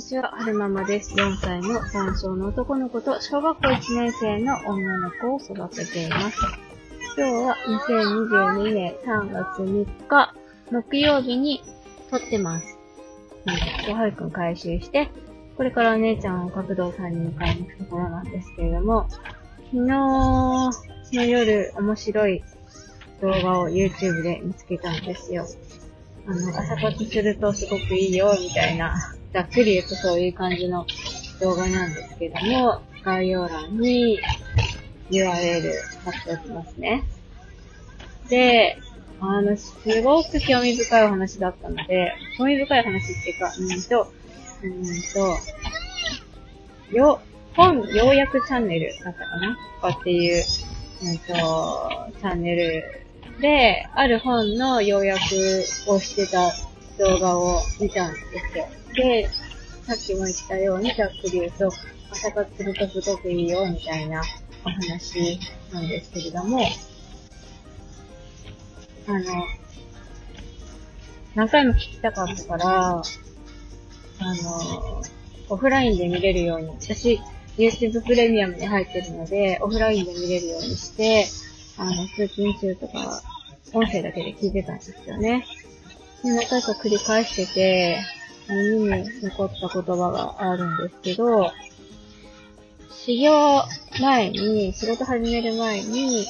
にちは、はるままです。4歳の男性の男の子と小学校1年生の女の子を育てています。今日は2022年3月3日、木曜日に撮ってます。うん、はるくん回収して、これからお姉ちゃんを学童さんに迎えに行くところなんですけれども、昨日の夜面白い動画を YouTube で見つけたんですよ。あの、朝活するとすごくいいよ、みたいな、ざっくり言うとそういう感じの動画なんですけども、概要欄に URL 貼っておきますね。で、あの、すごく興味深いお話だったので、興味深い話っていうか、うんと、うんと、よ、本要約チャンネルだったかなとかっていう、うんと、チャンネルで、ある本の要約をしてた動画を見たんですよ。で、さっきも言ったようにざっくり言うと、朝活するとすごくいいよ、みたいなお話なんですけれども、あの、何回も聞きたかったから、あの、オフラインで見れるように、私、YouTube プレミアムに入ってるので、オフラインで見れるようにして、あの、通勤中とか、音声だけで聞いてたんですよね。で、何回か繰り返してて、耳に残った言葉があるんですけど、修行前に、仕事始める前に、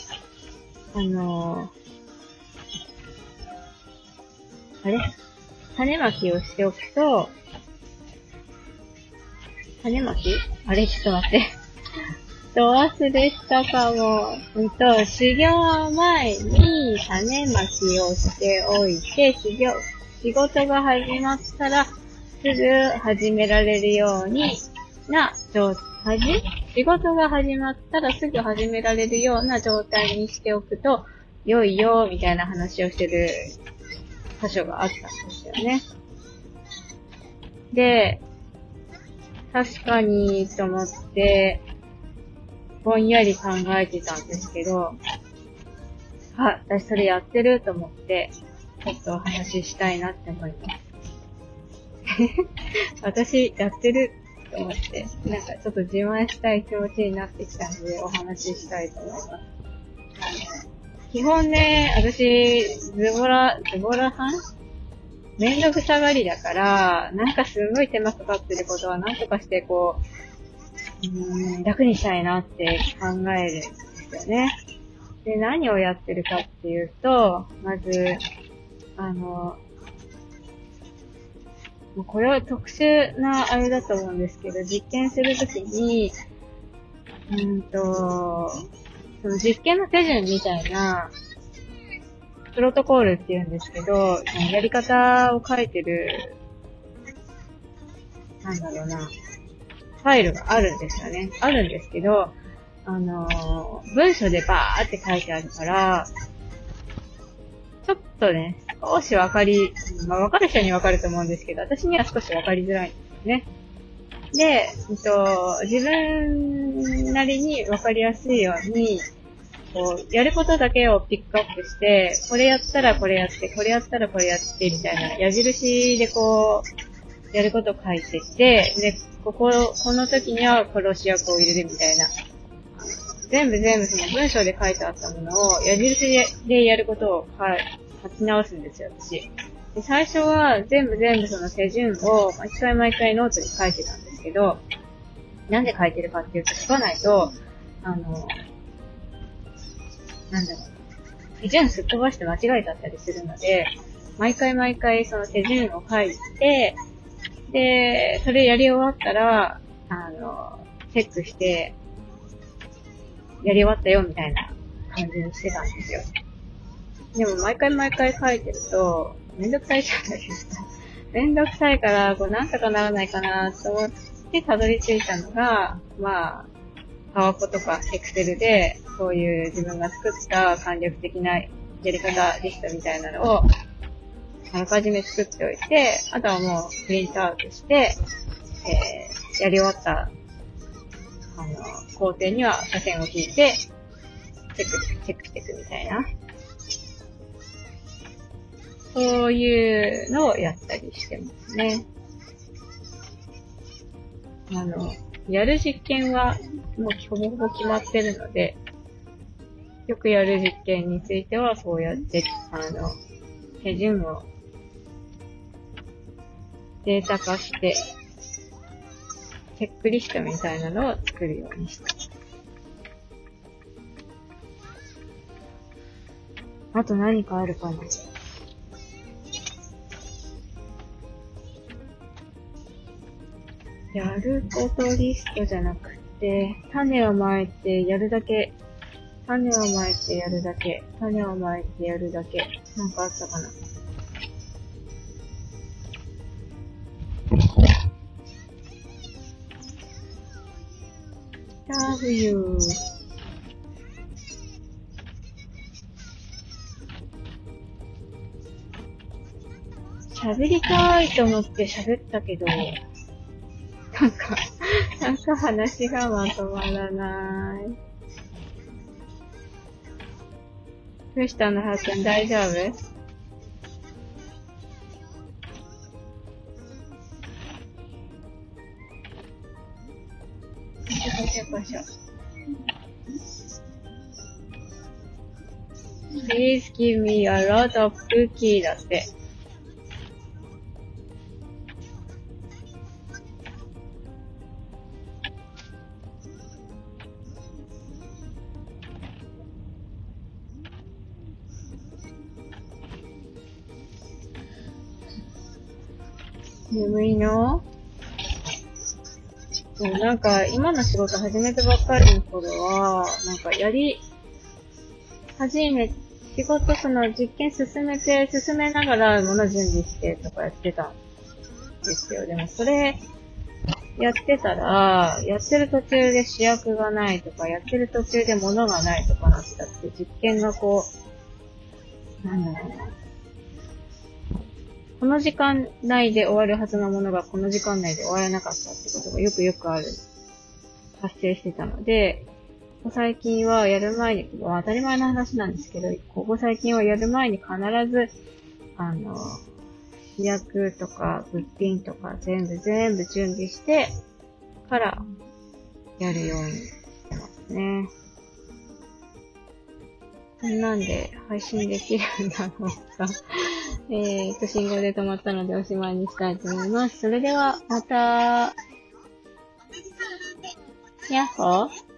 あのあれ？種まきをしておくと、種まき？あれ？ちょっと待って。と忘れしたかも。うんと、修行前に種まきをしておいて、仕事が始まったら、すぐ始められるようにな状態、仕事が始まったらすぐ始められるような状態にしておくと、良いよ、みたいな話をしてる箇所があったんですよね。で、確かに、と思って、ぼんやり考えてたんですけど、あ、私それやってると思って、ちょっとお話ししたいなって思います。私やってると思って、なんかちょっと自慢したい気持ちになってきたのでお話ししたいと思います。基本ね、私、ズボラ、ズボラさんめんどくさがりだから、なんかすごい手間かかってることはなんとかしてこう、うん、楽にしたいなって考えるんですよね。で、何をやってるかっていうと、まず、あの、もうこれは特殊なあれだと思うんですけど、実験するときに、うんと、その実験の手順みたいな、プロトコールって言うんですけど、やり方を書いてる、なんだろうな、ファイルがあるんですよね。あるんですけど、あのー文章でバーって書いてあるから、ちょっとね、少しわかり、まあわかる人にわかると思うんですけど、私には少しわかりづらいんですね。で、えっと、自分なりにわかりやすいように、こう、やることだけをピックアップして、これやったらこれやって、これやったらこれやって、みたいな矢印でこう、やること書いてって、で、ここ、この時には殺し役を入れるみたいな。全部全部その文章で書いてあったものを矢印でやることを書き直すんですよ、私。で、最初は全部全部その手順を毎回毎回ノートに書いてたんですけど、なんで書いてるかっていうと書かないと、あの、なんだろう。手順すっ飛ばして間違えちゃったりするので、毎回毎回その手順を書いて、で、それやり終わったら、あの、チェックして、やり終わったよみたいな感じにしてたんですよ。でも毎回毎回書いてると、めんどくさいじゃないですか。めんどくさいから、こうなんとかならないかなと思ってたどり着いたのが、まあ、パワポとかエクセルで、こういう自分が作った簡略的なやり方リストみたいなのを、あらかじめ作っておいて、あとはもうプリントアウトして、えー、やり終わった、あの、工程には斜線を引いて、チェック、チェックしていくみたいな。そういうのをやったりしてますね。あの、やる実験はもうほぼほぼ決まってるので、よくやる実験についてはそうやって、あの、手順をデータ化して、チェックリストみたいなのを作るようにした。あと何かあるかなやることリストじゃなくて、種をまいてやるだけ、種をまいてやるだけ、種をまいてやるだけ、なんかあったかな。W 喋りたいと思って喋ったけど、なんか、なんか話がまとまらない。どうしたのはっくん？大丈夫？よいしょよいしょよいしょ。Please give me a lot of cookie だって。眠いのそう、なんか、今の仕事始めてばっかりの頃は、なんか、やり、始め、仕事その実験進めて、進めながら物準備してとかやってたんですよ。でもそれ、やってたら、やってる途中で主役がないとか、やってる途中で物がないとかなったって、実験がこう、なんだろうな。この時間内で終わるはずのものがこの時間内で終わらなかったってことがよくよくある、発生してたので、最近はやる前に、当たり前の話なんですけど、ここ最近はやる前に必ず、あの、試薬とか物品とか全部全部準備してからやるようにしてますね。こんなんで配信できるんだろうか。えーと、信号で止まったのでおしまいにしたいと思います。それでは、また、やっほー